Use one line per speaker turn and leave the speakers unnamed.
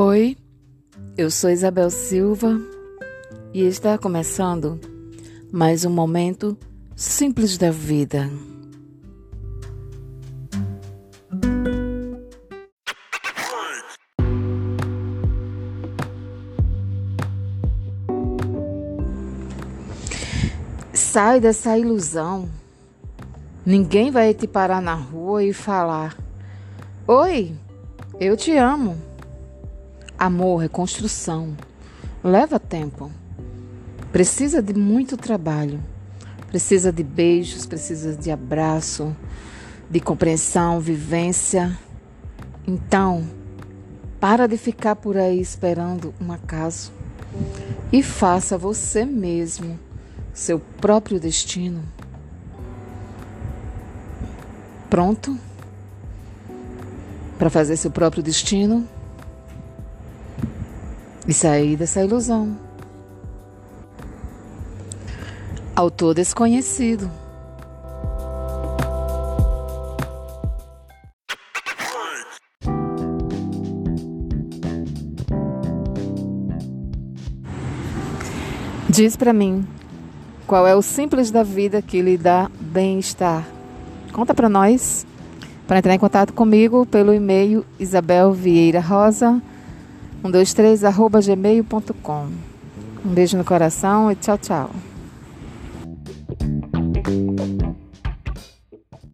Oi, eu sou Isabel Silva e está começando mais um momento simples da vida. Sai dessa ilusão. Ninguém vai te parar na rua e falar: Oi, eu te amo. Amor é construção. Leva tempo. Precisa de muito trabalho. Precisa de beijos, precisa de abraço, de compreensão, vivência. Então, para de ficar por aí esperando um acaso e faça você mesmo seu próprio destino. Pronto para fazer seu próprio destino? E sair dessa ilusão. Autor desconhecido. Diz para mim, qual é o simples da vida que lhe dá bem-estar? Conta para nós. Para entrar em contato comigo pelo e-mail Isabel Vieira Rosa 123 arroba gmail.com. Um beijo no coração e tchau, tchau.